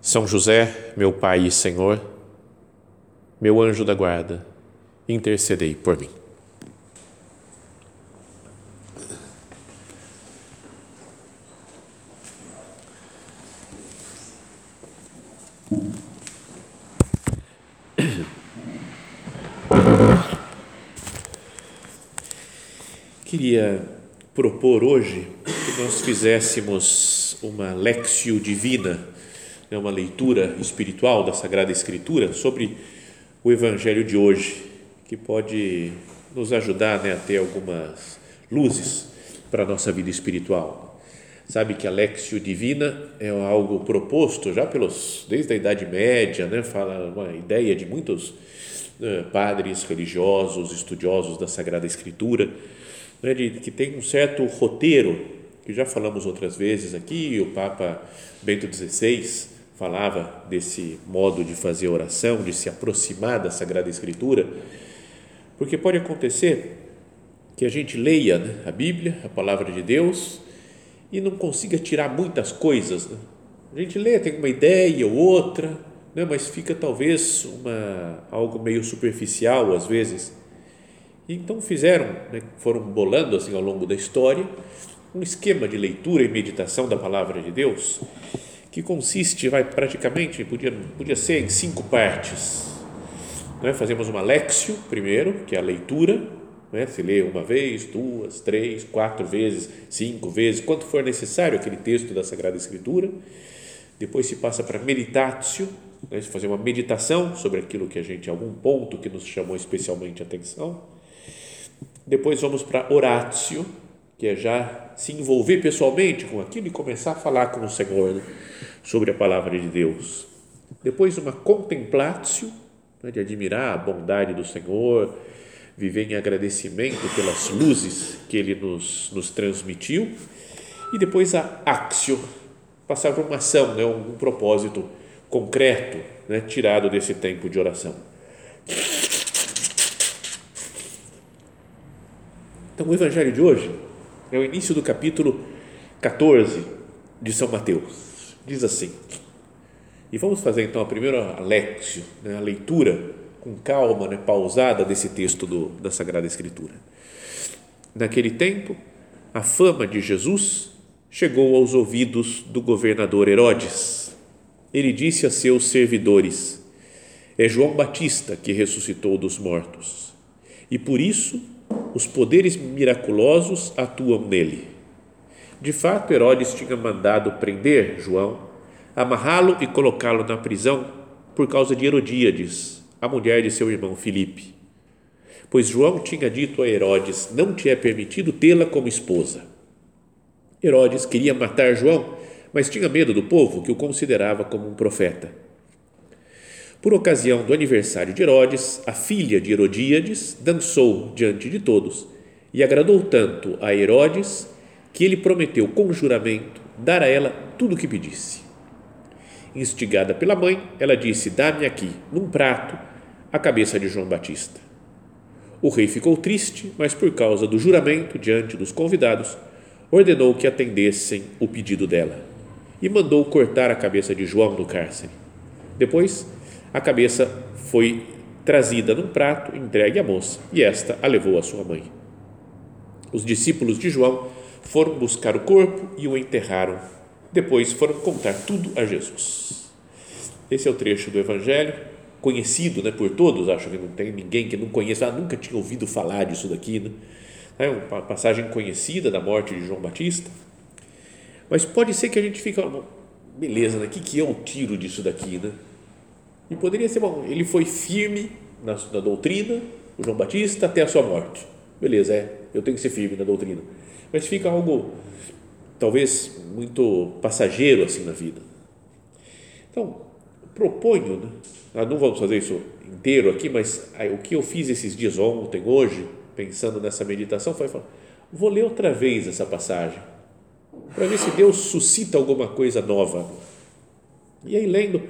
são José, meu Pai e Senhor, meu anjo da guarda, intercedei por mim. Queria propor hoje que nós fizéssemos uma lexio divina é uma leitura espiritual da Sagrada Escritura sobre o Evangelho de hoje, que pode nos ajudar né, a ter algumas luzes para a nossa vida espiritual. Sabe que a Lexio Divina é algo proposto já pelos desde a Idade Média, né, fala uma ideia de muitos né, padres religiosos, estudiosos da Sagrada Escritura, né, de, que tem um certo roteiro que já falamos outras vezes aqui, o Papa Bento XVI falava desse modo de fazer oração, de se aproximar da Sagrada Escritura, porque pode acontecer que a gente leia né, a Bíblia, a palavra de Deus, e não consiga tirar muitas coisas. Né? A gente lê, tem uma ideia ou outra, né, mas fica talvez uma, algo meio superficial às vezes. Então fizeram, né, foram bolando assim ao longo da história um esquema de leitura e meditação da palavra de Deus que consiste, vai praticamente, podia, podia ser em cinco partes. Né? Fazemos uma lexio primeiro, que é a leitura, né? se lê uma vez, duas, três, quatro vezes, cinco vezes, quanto for necessário aquele texto da Sagrada Escritura. Depois se passa para meditatio, né? fazer uma meditação sobre aquilo que a gente, algum ponto que nos chamou especialmente a atenção. Depois vamos para oratio, que é já se envolver pessoalmente com aquilo e começar a falar com o Senhor né, sobre a palavra de Deus. Depois, uma contemplatio, né, de admirar a bondade do Senhor, viver em agradecimento pelas luzes que Ele nos, nos transmitiu. E depois, a axio, passar por uma ação, né, um, um propósito concreto, né, tirado desse tempo de oração. Então, o Evangelho de hoje é o início do capítulo 14 de São Mateus. Diz assim, e vamos fazer então a primeira lexio, né, a leitura com calma, né, pausada desse texto do, da Sagrada Escritura. Naquele tempo, a fama de Jesus chegou aos ouvidos do governador Herodes. Ele disse a seus servidores: É João Batista que ressuscitou dos mortos, e por isso os poderes miraculosos atuam nele. De fato, Herodes tinha mandado prender João, amarrá-lo e colocá-lo na prisão por causa de Herodíades, a mulher de seu irmão Filipe. Pois João tinha dito a Herodes: Não te é permitido tê-la como esposa. Herodes queria matar João, mas tinha medo do povo que o considerava como um profeta. Por ocasião do aniversário de Herodes, a filha de Herodíades dançou diante de todos e agradou tanto a Herodes que ele prometeu com juramento dar a ela tudo o que pedisse. Instigada pela mãe, ela disse: Dá-me aqui, num prato, a cabeça de João Batista. O rei ficou triste, mas por causa do juramento diante dos convidados, ordenou que atendessem o pedido dela e mandou cortar a cabeça de João no cárcere. Depois, a cabeça foi trazida num prato, entregue à moça, e esta a levou à sua mãe. Os discípulos de João foram buscar o corpo e o enterraram. Depois foram contar tudo a Jesus. Esse é o trecho do Evangelho, conhecido né, por todos, acho que não tem ninguém que não conheça, ah, nunca tinha ouvido falar disso daqui. Né? É uma passagem conhecida da morte de João Batista. Mas pode ser que a gente fique, beleza, né? o que, que é o tiro disso daqui? Né? E poderia ser, bom, ele foi firme na, na doutrina, o João Batista, até a sua morte. Beleza, é, eu tenho que ser firme na doutrina. Mas fica algo, talvez, muito passageiro assim na vida. Então, proponho, né? nós não vamos fazer isso inteiro aqui, mas aí, o que eu fiz esses dias, ontem, hoje, pensando nessa meditação, foi falar, vou ler outra vez essa passagem, para ver se Deus suscita alguma coisa nova. E aí, lendo,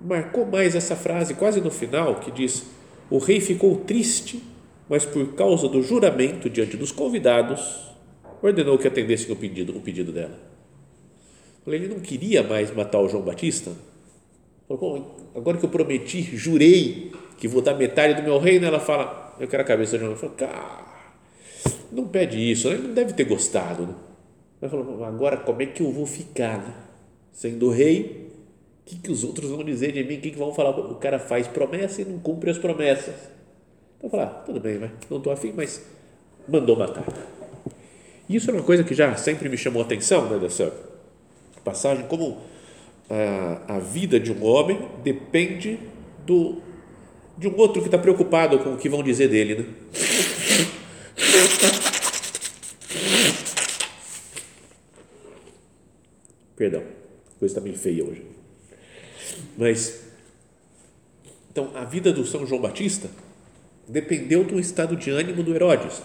marcou mais essa frase, quase no final, que diz: O rei ficou triste, mas por causa do juramento diante dos convidados, ordenou que atendessem o pedido, o pedido dela. Ele não queria mais matar o João Batista. Falou, agora que eu prometi, jurei que vou dar metade do meu reino, ela fala, eu quero a cabeça de João. Falou, cara, não pede isso, ele não deve ter gostado. Né? Ela falou, agora como é que eu vou ficar? Né? Sendo rei, que, que os outros vão dizer de mim? O que, que vão falar? O cara faz promessa e não cumpre as promessas. Então, falar, ah, tudo bem, não estou afim, mas mandou matar. Isso é uma coisa que já sempre me chamou a atenção, né, dessa passagem, como a, a vida de um homem depende do, de um outro que está preocupado com o que vão dizer dele. Né? Perdão, coisa está meio feia hoje. Mas, então, a vida do São João Batista dependeu do estado de ânimo do Herodes.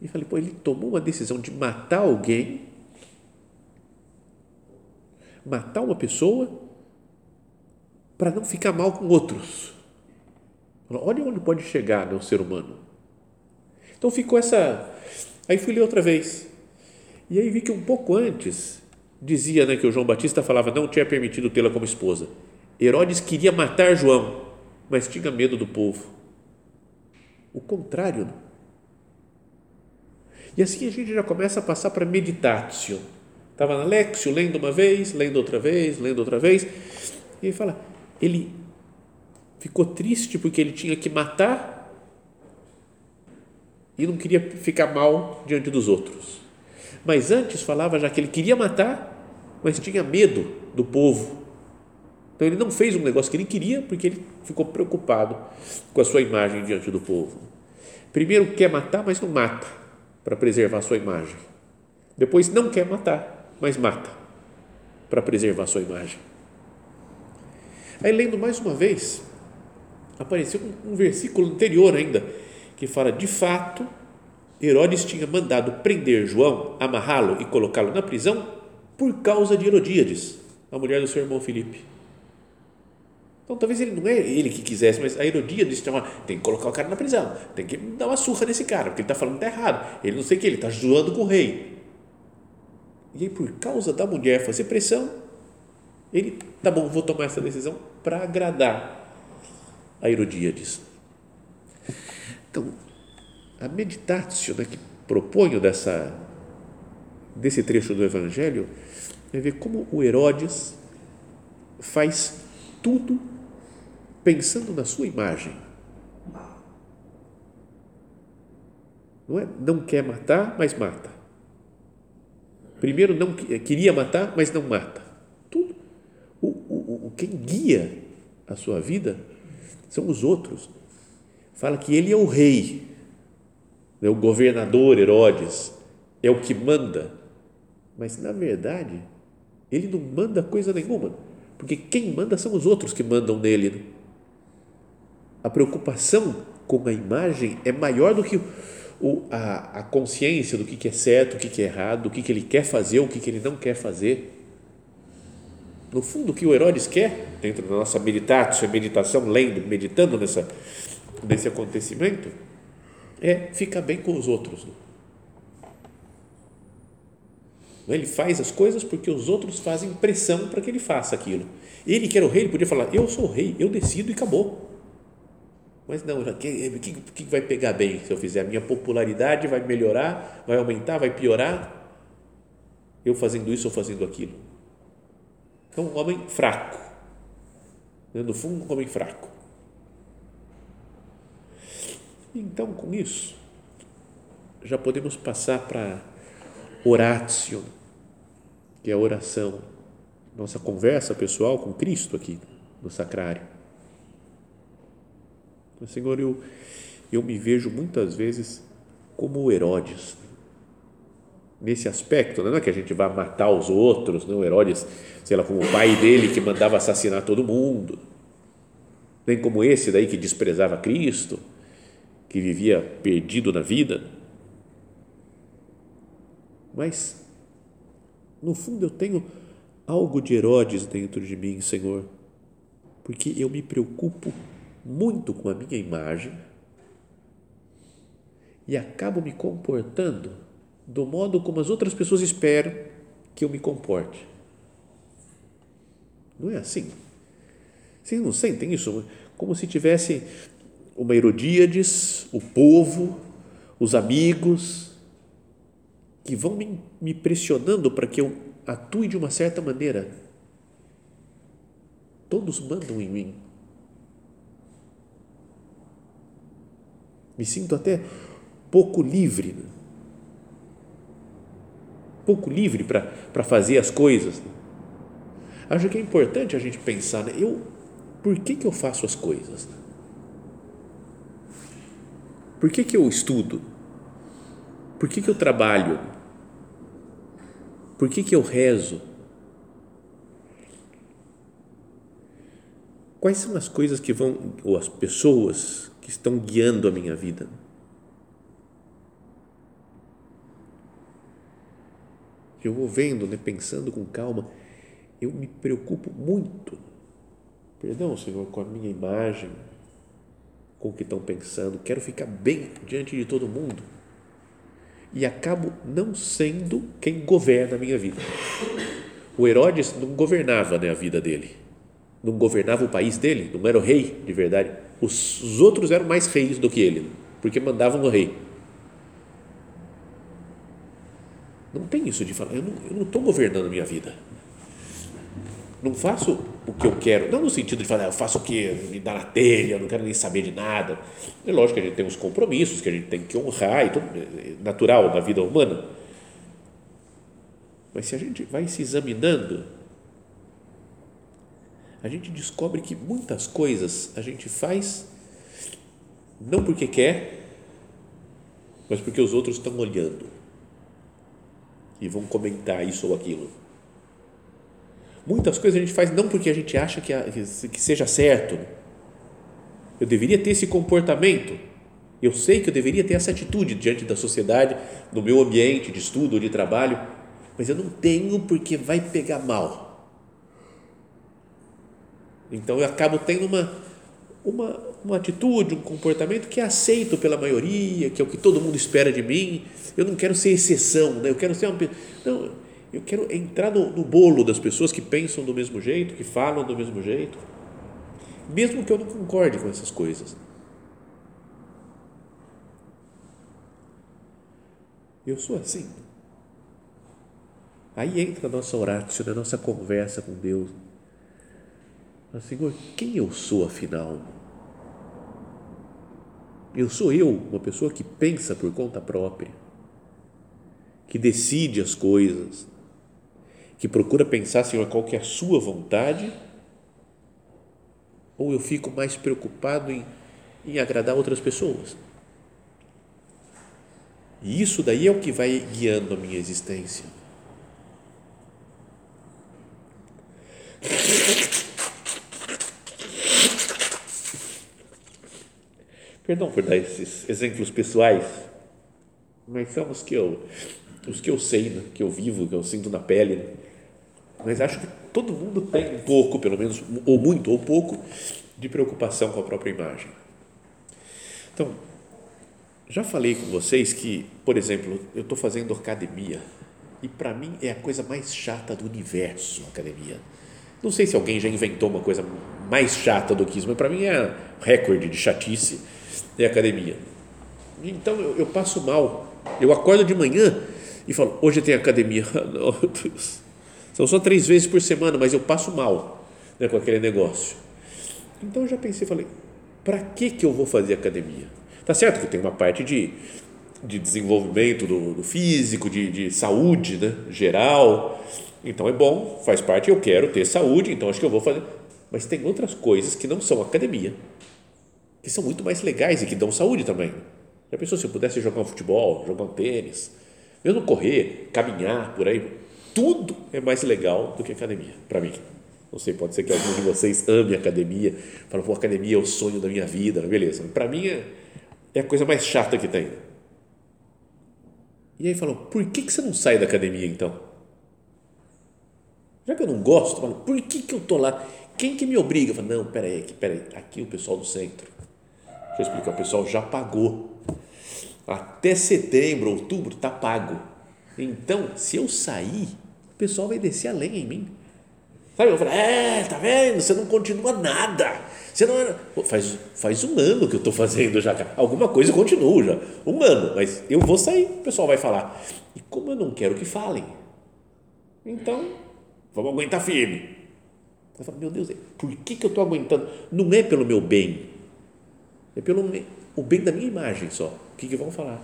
E falei, pô, ele tomou uma decisão de matar alguém, matar uma pessoa, para não ficar mal com outros. Olha onde pode chegar né, o ser humano. Então ficou essa. Aí fui ler outra vez. E aí vi que um pouco antes dizia né, que o João Batista falava não tinha permitido tê-la como esposa. Herodes queria matar João, mas tinha medo do povo. O contrário. Né? E assim a gente já começa a passar para meditatio. Estava na Lexio, lendo uma vez, lendo outra vez, lendo outra vez. E ele fala, ele ficou triste porque ele tinha que matar e não queria ficar mal diante dos outros. Mas antes falava já que ele queria matar, mas tinha medo do povo. Então ele não fez um negócio que ele queria porque ele ficou preocupado com a sua imagem diante do povo. Primeiro quer matar, mas não mata para preservar a sua imagem. Depois não quer matar, mas mata para preservar a sua imagem. Aí lendo mais uma vez, apareceu um, versículo anterior ainda que fala de fato Herodes tinha mandado prender João, amarrá-lo e colocá-lo na prisão por causa de Herodíades, a mulher do seu irmão Filipe. Então, talvez ele não é ele que quisesse, mas a Herodíades tem, tem que colocar o cara na prisão, tem que dar uma surra nesse cara, porque ele está falando que está errado. Ele não sei o que, ele está zoando com o rei. E aí, por causa da mulher fazer pressão, ele, tá bom, vou tomar essa decisão para agradar a Herodíades. Então, a meditatio né, que proponho dessa, desse trecho do Evangelho é ver como o Herodes faz tudo pensando na sua imagem. Não, é? não quer matar, mas mata. Primeiro não queria matar, mas não mata. Tudo. O, o, o, quem guia a sua vida são os outros. Fala que ele é o rei, é o governador Herodes, é o que manda. Mas na verdade, ele não manda coisa nenhuma, porque quem manda são os outros que mandam nele a preocupação com a imagem é maior do que o, a, a consciência do que, que é certo, o que, que é errado, o que, que ele quer fazer, o que, que ele não quer fazer. No fundo, o que o Herodes quer, dentro da nossa meditação, meditação, lendo, meditando nessa, nesse acontecimento, é ficar bem com os outros. Ele faz as coisas porque os outros fazem pressão para que ele faça aquilo. Ele, que era o rei, ele podia falar: Eu sou o rei, eu decido e acabou. Mas não, o que, que, que vai pegar bem se eu fizer? A minha popularidade vai melhorar, vai aumentar, vai piorar? Eu fazendo isso ou fazendo aquilo? Então, um homem fraco. No fundo, um homem fraco. Então, com isso, já podemos passar para oratio, que é a oração, nossa conversa pessoal com Cristo aqui no sacrário. Senhor, eu, eu me vejo muitas vezes como Herodes. nesse aspecto, não é que a gente vá matar os outros, não Herodes, sei lá, como o pai dele que mandava assassinar todo mundo, nem como esse daí que desprezava Cristo, que vivia perdido na vida. Mas, no fundo, eu tenho algo de Herodes dentro de mim, Senhor, porque eu me preocupo muito com a minha imagem e acabo me comportando do modo como as outras pessoas esperam que eu me comporte. Não é assim? Vocês não sentem isso? Como se tivesse uma Herodíades, o povo, os amigos, que vão me, me pressionando para que eu atue de uma certa maneira. Todos mandam em mim. Me sinto até pouco livre. Né? Pouco livre para fazer as coisas. Né? Acho que é importante a gente pensar, né? eu, por que, que eu faço as coisas? Por que, que eu estudo? Por que, que eu trabalho? Por que, que eu rezo? Quais são as coisas que vão, ou as pessoas que estão guiando a minha vida? Eu vou vendo, né, pensando com calma, eu me preocupo muito, perdão, Senhor, com a minha imagem, com o que estão pensando, quero ficar bem diante de todo mundo e acabo não sendo quem governa a minha vida. O Herodes não governava né, a vida dele, não governava o país dele, não era o rei de verdade. Os, os outros eram mais reis do que ele, porque mandavam o rei. Não tem isso de falar, eu não estou governando a minha vida não faço o que eu quero, não no sentido de falar, eu faço o que me dá na telha, eu não quero nem saber de nada. É lógico que a gente tem uns compromissos que a gente tem que honrar, e tudo, é natural na vida humana. Mas se a gente vai se examinando, a gente descobre que muitas coisas a gente faz não porque quer, mas porque os outros estão olhando e vão comentar isso ou aquilo. Muitas coisas a gente faz não porque a gente acha que, que seja certo. Eu deveria ter esse comportamento. Eu sei que eu deveria ter essa atitude diante da sociedade, no meu ambiente de estudo ou de trabalho, mas eu não tenho porque vai pegar mal. Então eu acabo tendo uma, uma, uma atitude, um comportamento que é aceito pela maioria, que é o que todo mundo espera de mim. Eu não quero ser exceção, né? eu quero ser uma. Não, eu quero entrar no, no bolo das pessoas que pensam do mesmo jeito, que falam do mesmo jeito, mesmo que eu não concorde com essas coisas. Eu sou assim. Aí entra a nossa orácio, a nossa conversa com Deus. Mas, Senhor, quem eu sou afinal? Eu sou eu, uma pessoa que pensa por conta própria, que decide as coisas, que procura pensar, Senhor, qual que é a sua vontade, ou eu fico mais preocupado em, em agradar outras pessoas? E isso daí é o que vai guiando a minha existência. Perdão por dar esses exemplos pessoais, mas são os que eu, os que eu sei, né? que eu vivo, que eu sinto na pele. Né? Mas acho que todo mundo tem um pouco, pelo menos, ou muito ou pouco, de preocupação com a própria imagem. Então, já falei com vocês que, por exemplo, eu estou fazendo academia e para mim é a coisa mais chata do universo, academia. Não sei se alguém já inventou uma coisa mais chata do que isso, mas para mim é recorde de chatice é academia. Então eu, eu, passo mal. Eu acordo de manhã e falo, hoje tem academia. Não, Deus. São só três vezes por semana, mas eu passo mal né, com aquele negócio. Então eu já pensei, falei, para que, que eu vou fazer academia? Tá certo que tem uma parte de, de desenvolvimento do, do físico, de, de saúde né, geral. Então é bom, faz parte, eu quero ter saúde, então acho que eu vou fazer. Mas tem outras coisas que não são academia, que são muito mais legais e que dão saúde também. Já pensou se eu pudesse jogar um futebol, jogar um tênis, Mesmo correr, caminhar por aí, tudo é mais legal do que academia, para mim. Não sei, pode ser que algum de vocês ame academia, fala, pô, academia é o sonho da minha vida, beleza. Para mim é, é a coisa mais chata que tem. E aí falam, por que, que você não sai da academia então? Já que eu não gosto, falo, por que, que eu tô lá? Quem que me obriga? Falo, não, peraí, aqui, peraí, aqui o pessoal do centro. Deixa eu explicar, o pessoal já pagou. Até setembro, outubro, está pago. Então, se eu sair, pessoal vai descer a lenha em mim. Sabe? Eu falei, é, tá vendo? Você não continua nada. Você não era. faz, faz um ano que eu estou fazendo já. Alguma coisa eu continuo já. Um ano, mas eu vou sair, o pessoal vai falar. E como eu não quero que falem, então vamos aguentar firme. Eu falo, meu Deus, por que, que eu estou aguentando? Não é pelo meu bem, é pelo o bem da minha imagem só. O que, que vão falar?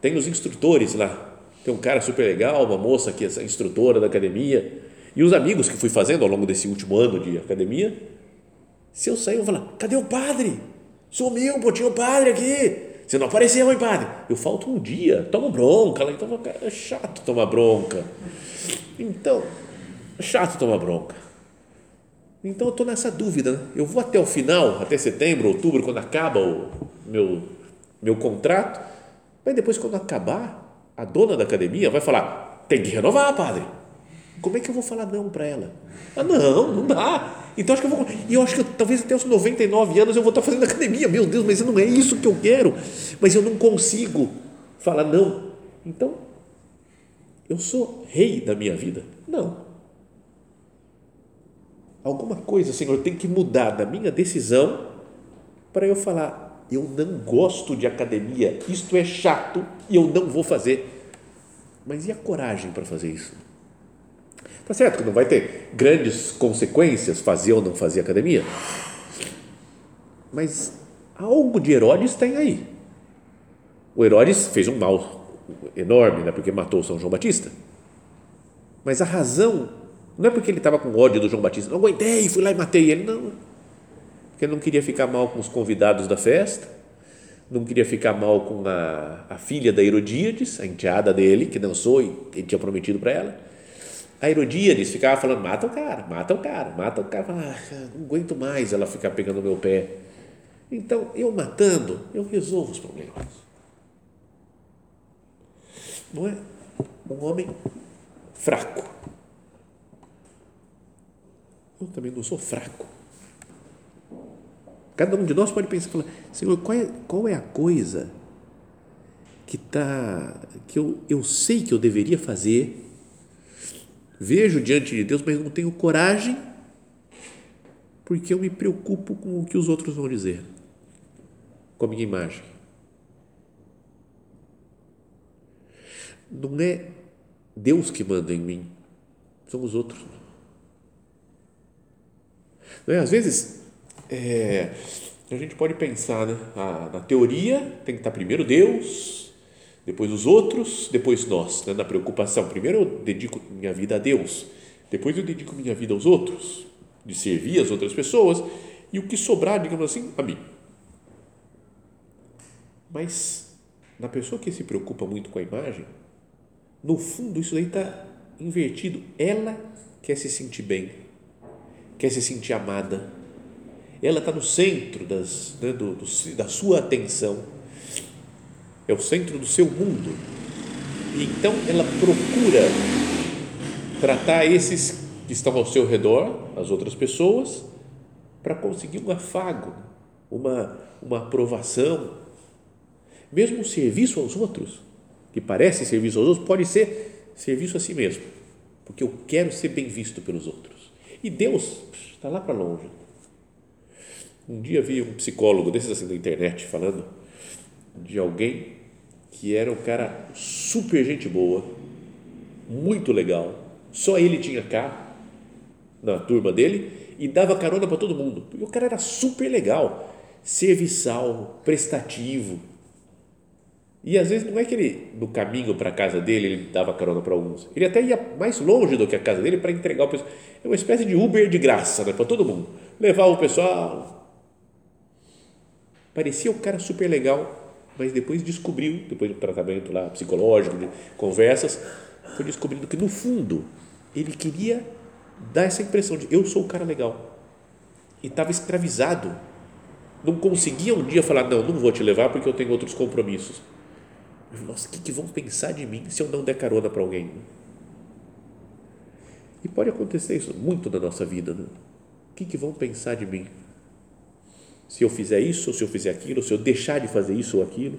Tem os instrutores lá. Tem um cara super legal, uma moça que é instrutora da academia. E os amigos que fui fazendo ao longo desse último ano de academia. Se eu sair, eu vou falar: cadê o padre? Sumiu, pô, tinha o padre aqui. Você não apareceu, hein, padre? Eu falto um dia, tomo bronca. Então, é chato tomar bronca. Então, é chato tomar bronca. Então eu estou nessa dúvida. Né? Eu vou até o final, até setembro, outubro, quando acaba o meu, meu contrato. Mas depois, quando acabar, a dona da academia vai falar: tem que renovar, padre. Como é que eu vou falar não para ela? Ah, não, não dá. Então acho que eu vou. E eu acho que talvez até os 99 anos eu vou estar fazendo academia. Meu Deus, mas não é isso que eu quero. Mas eu não consigo falar não. Então, eu sou rei da minha vida? Não alguma coisa, Senhor, tem que mudar da minha decisão para eu falar, eu não gosto de academia, isto é chato e eu não vou fazer. Mas e a coragem para fazer isso? Tá certo que não vai ter grandes consequências fazer ou não fazer academia, mas algo de Herodes tem aí. O Herodes fez um mal enorme, né, porque matou São João Batista. Mas a razão não é porque ele estava com ódio do João Batista, não aguentei, fui lá e matei ele, não. Porque ele não queria ficar mal com os convidados da festa, não queria ficar mal com a, a filha da Herodíades, a enteada dele, que dançou e ele tinha prometido para ela. A Herodíades ficava falando: mata o cara, mata o cara, mata o cara. Ah, não aguento mais ela ficar pegando meu pé. Então, eu matando, eu resolvo os problemas. Não é? Um homem fraco eu também não sou fraco. Cada um de nós pode pensar, falar, Senhor, qual é, qual é a coisa que tá, que eu, eu sei que eu deveria fazer, vejo diante de Deus, mas não tenho coragem, porque eu me preocupo com o que os outros vão dizer, com a minha imagem. Não é Deus que manda em mim, são os outros. Né? Às vezes, é, a gente pode pensar, né? Na teoria tem que estar primeiro Deus, depois os outros, depois nós, né? na preocupação. Primeiro eu dedico minha vida a Deus, depois eu dedico minha vida aos outros, de servir as outras pessoas, e o que sobrar, digamos assim, a mim. Mas na pessoa que se preocupa muito com a imagem, no fundo isso daí está invertido. Ela quer se sentir bem quer se sentir amada. Ela está no centro das, né, do, do, da sua atenção, é o centro do seu mundo. E então ela procura tratar esses que estão ao seu redor, as outras pessoas, para conseguir um afago, uma, uma aprovação. Mesmo serviço aos outros, que parece serviço aos outros, pode ser serviço a si mesmo, porque eu quero ser bem visto pelos outros. E Deus está lá para longe. Um dia vi um psicólogo desses assim da internet falando de alguém que era um cara super gente boa, muito legal, só ele tinha carro na turma dele e dava carona para todo mundo. E o cara era super legal, serviçal, prestativo, e às vezes não é que ele, no caminho para a casa dele, ele dava carona para alguns. Ele até ia mais longe do que a casa dele para entregar o pessoal. É uma espécie de Uber de graça né, para todo mundo. Levar o pessoal. Parecia um cara super legal, mas depois descobriu, depois do tratamento lá psicológico, de conversas, foi descobrindo que no fundo ele queria dar essa impressão de eu sou o cara legal e estava escravizado, não conseguia um dia falar não, não vou te levar porque eu tenho outros compromissos. Nossa, o que, que vão pensar de mim se eu não der carona para alguém? E pode acontecer isso muito na nossa vida. Né? O que, que vão pensar de mim? Se eu fizer isso, ou se eu fizer aquilo, se eu deixar de fazer isso ou aquilo.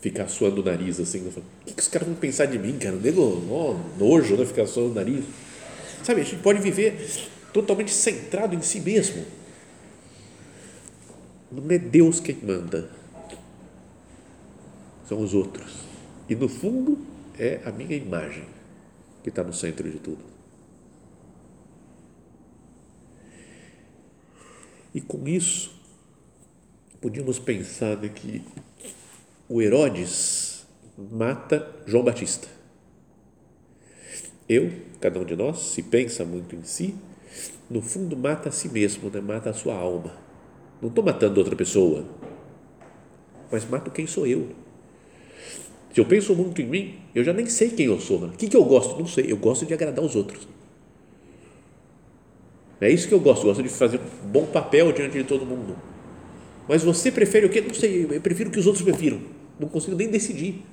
Ficar suando o nariz assim. O que, que os caras vão pensar de mim, cara? Nego, nojo, né? Ficar suando o nariz. Sabe, a gente pode viver totalmente centrado em si mesmo. Não é Deus quem manda são os outros. E no fundo é a minha imagem que está no centro de tudo. E com isso, podíamos pensar né, que o Herodes mata João Batista. Eu, cada um de nós, se pensa muito em si, no fundo mata a si mesmo, né? mata a sua alma. Não estou matando outra pessoa, mas mato quem sou eu se eu penso muito em mim, eu já nem sei quem eu sou. O que, que eu gosto? Não sei. Eu gosto de agradar os outros. É isso que eu gosto. Eu gosto de fazer um bom papel diante de todo mundo. Mas você prefere o quê? Não sei. Eu prefiro que os outros prefiram. Não consigo nem decidir.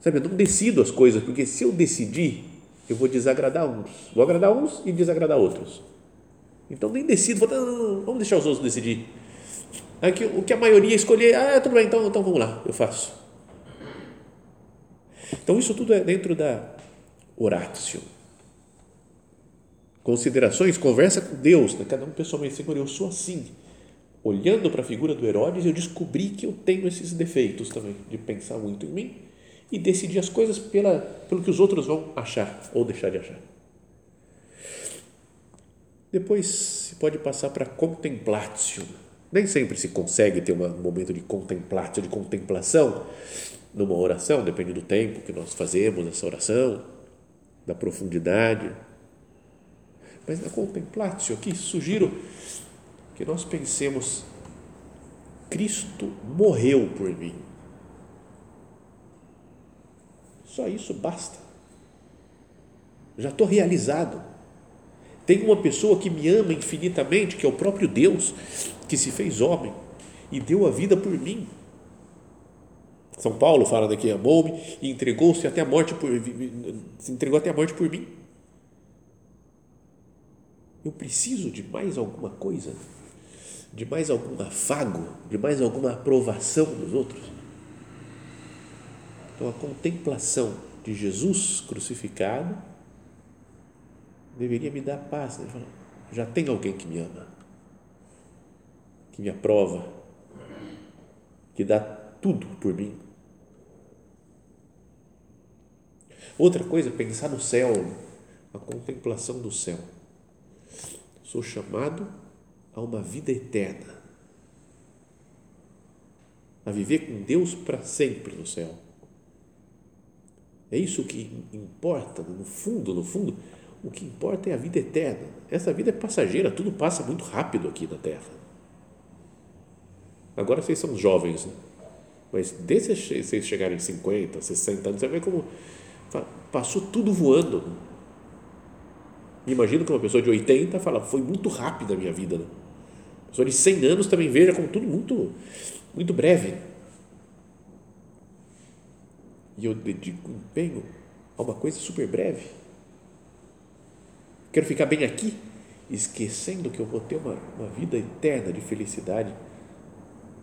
Sabe? Eu não decido as coisas, porque se eu decidir, eu vou desagradar uns. Vou agradar uns e desagradar outros. Então nem decido. Vou, não, não, não, vamos deixar os outros decidir. O que a maioria escolher, ah, tudo bem, então, então vamos lá, eu faço. Então, isso tudo é dentro da oratio. Considerações, conversa com Deus, né? cada um pessoalmente, Senhor, eu sou assim. Olhando para a figura do Herodes, eu descobri que eu tenho esses defeitos também, de pensar muito em mim e decidir as coisas pela, pelo que os outros vão achar ou deixar de achar. Depois se pode passar para contemplatio. Nem sempre se consegue ter um momento de contemplatio, de contemplação, numa oração, depende do tempo que nós fazemos essa oração, da profundidade. Mas na contemplatio aqui, sugiro que nós pensemos: Cristo morreu por mim. Só isso basta. Já estou realizado. Tem uma pessoa que me ama infinitamente, que é o próprio Deus, que se fez homem e deu a vida por mim. São Paulo fala daqui, amou-me e entregou-se até a morte por se entregou até a morte por mim. Eu preciso de mais alguma coisa, de mais algum afago, de mais alguma aprovação dos outros. Então a contemplação de Jesus crucificado deveria me dar paz. Né? Já tem alguém que me ama, que me aprova, que dá tudo por mim. Outra coisa, pensar no céu, a contemplação do céu. Sou chamado a uma vida eterna, a viver com Deus para sempre no céu. É isso que importa, no fundo, no fundo, o que importa é a vida eterna. Essa vida é passageira, tudo passa muito rápido aqui na Terra. Agora vocês são jovens, né? mas desde vocês chegarem 50, 60 anos, você vê como Passou tudo voando. Imagino que uma pessoa de 80 fala, foi muito rápida a minha vida. Né? Uma pessoa de 100 anos também veja como tudo muito, muito breve. E eu dedico empenho a uma coisa super breve. Quero ficar bem aqui, esquecendo que eu vou ter uma, uma vida eterna de felicidade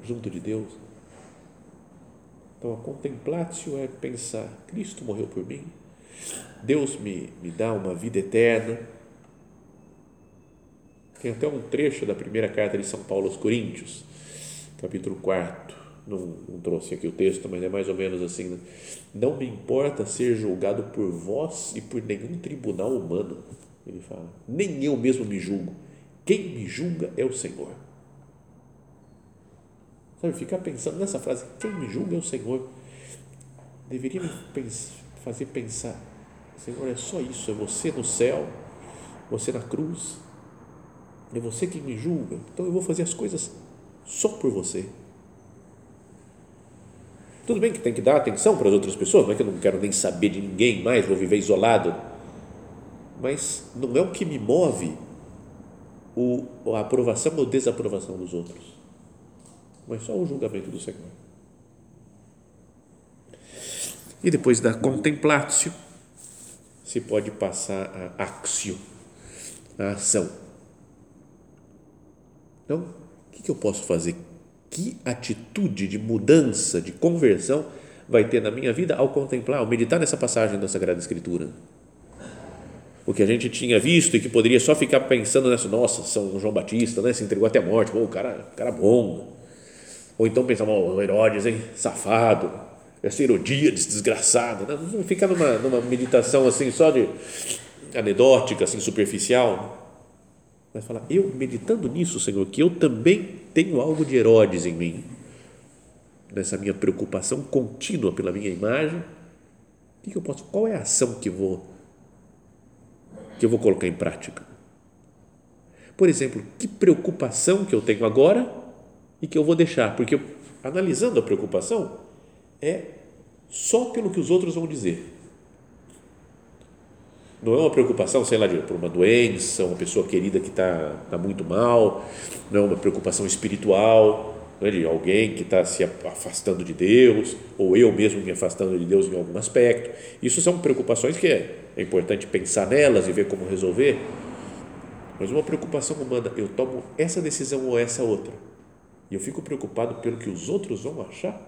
junto de Deus. Então, a contemplatio é pensar: Cristo morreu por mim, Deus me, me dá uma vida eterna. Tem até um trecho da primeira carta de São Paulo aos Coríntios, capítulo 4. Não, não trouxe aqui o texto, mas é mais ou menos assim: né? Não me importa ser julgado por vós e por nenhum tribunal humano. Ele fala: Nem eu mesmo me julgo. Quem me julga é o Senhor. Sabe, ficar pensando nessa frase, quem me julga é o Senhor, deveria me fazer pensar, Senhor, é só isso, é você no céu, você na cruz, É você quem me julga, então eu vou fazer as coisas só por você. Tudo bem que tem que dar atenção para as outras pessoas, não é que eu não quero nem saber de ninguém mais, vou viver isolado. Mas não é o que me move o, a aprovação ou desaprovação dos outros, mas só o julgamento do Senhor. E depois da contemplatio, se pode passar a axio, a ação. Então, o que eu posso fazer? Que atitude de mudança, de conversão vai ter na minha vida ao contemplar, ao meditar nessa passagem da Sagrada Escritura? O que a gente tinha visto e que poderia só ficar pensando nessa, nossa, São João Batista, né, se entregou até a morte, o cara, cara bom. Ou então pensar, oh, Herodes, hein, safado, essa Herodíades desgraçado, né? não ficar numa, numa meditação assim só de anedótica, assim superficial, mas falar, eu meditando nisso, Senhor, que eu também tenho algo de Herodes em mim, nessa minha preocupação contínua pela minha imagem, o que eu posso, qual é a ação que vou que eu vou colocar em prática? Por exemplo, que preocupação que eu tenho agora e que eu vou deixar, porque analisando a preocupação é só pelo que os outros vão dizer não é uma preocupação, sei lá, de, por uma doença, uma pessoa querida que está tá muito mal, não é uma preocupação espiritual, é de alguém que está se afastando de Deus, ou eu mesmo me afastando de Deus em algum aspecto. Isso são preocupações que é, é importante pensar nelas e ver como resolver. Mas uma preocupação humana, eu tomo essa decisão ou essa outra, e eu fico preocupado pelo que os outros vão achar.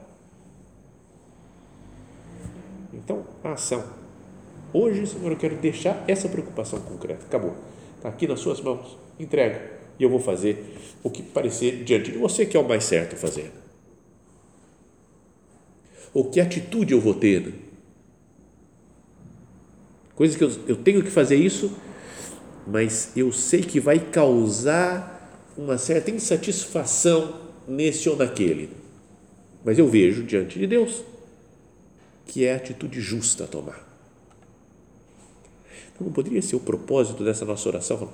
Então, a ação Hoje, Senhor, eu quero deixar essa preocupação concreta. Acabou. Está aqui nas suas mãos. Entrega. E eu vou fazer o que parecer diante de você que é o mais certo fazer. Ou que atitude eu vou ter. Coisas que eu, eu tenho que fazer isso, mas eu sei que vai causar uma certa insatisfação nesse ou naquele. Mas eu vejo diante de Deus que é a atitude justa a tomar. Então, não poderia ser o propósito dessa nossa oração?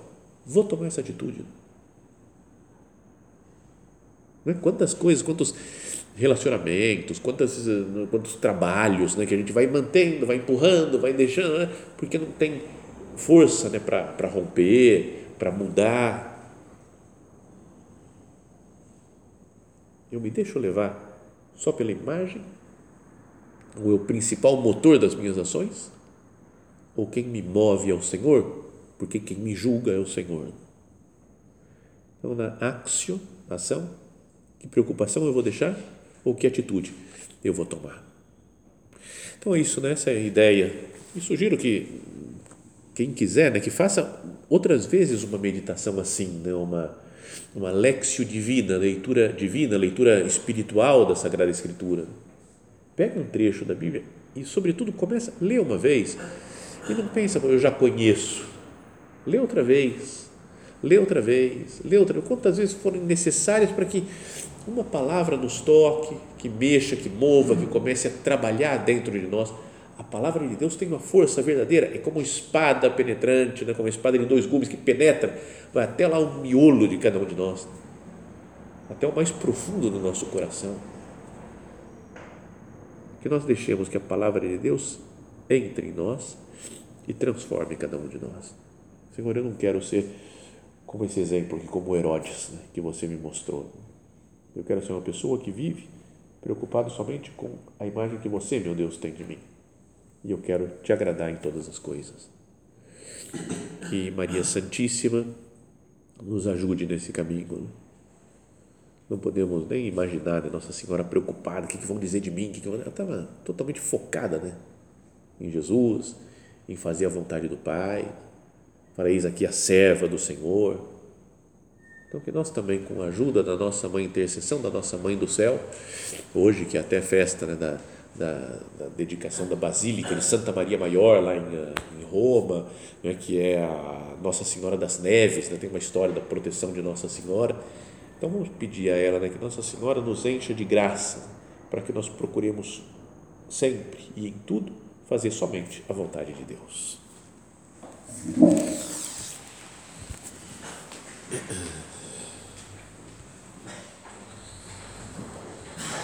Vou tomar essa atitude. Não é? Quantas coisas, quantos relacionamentos, quantos, quantos trabalhos né, que a gente vai mantendo, vai empurrando, vai deixando, né, porque não tem força né, para romper, para mudar. Eu me deixo levar só pela imagem? Ou é o principal motor das minhas ações? ou quem me move é o Senhor, porque quem me julga é o Senhor. Então, na axio, ação, que preocupação eu vou deixar ou que atitude eu vou tomar. Então é isso, né? essa é a ideia. E sugiro que quem quiser, né, que faça outras vezes uma meditação assim, né, uma uma lexio divina, leitura divina, leitura espiritual da Sagrada Escritura. Pega um trecho da Bíblia e, sobretudo, começa ler uma vez e não pensa, eu já conheço. Lê outra vez, lê outra vez, lê outra vez. Quantas vezes forem necessárias para que uma palavra nos toque, que mexa, que mova, que comece a trabalhar dentro de nós. A palavra de Deus tem uma força verdadeira, é como uma espada penetrante, né? como uma espada de dois gumes que penetra, vai até lá o miolo de cada um de nós, até o mais profundo do nosso coração. Que nós deixemos que a palavra de Deus entre em nós e transforme cada um de nós. Senhor, eu não quero ser como esse exemplo aqui, como Herodes, né, que você me mostrou. Eu quero ser uma pessoa que vive preocupado somente com a imagem que você, meu Deus, tem de mim. E eu quero te agradar em todas as coisas. Que Maria Santíssima nos ajude nesse caminho. Né? Não podemos nem imaginar né, Nossa Senhora preocupada, o que, vão dizer de mim? Que que Ela estava totalmente focada né, em Jesus, em fazer a vontade do Pai. Para eis aqui a serva do Senhor. Então, que nós também, com a ajuda da nossa mãe intercessão, da nossa mãe do céu, hoje, que é até festa né, da, da, da, dedicação da Basílica de Santa Maria Maior, lá em, em Roma, né, que é a Nossa Senhora das Neves, né, tem uma história da proteção de Nossa Senhora. Então, vamos pedir a ela né, que Nossa Senhora nos encha de graça, para que nós procuremos sempre e em tudo fazer somente a vontade de Deus.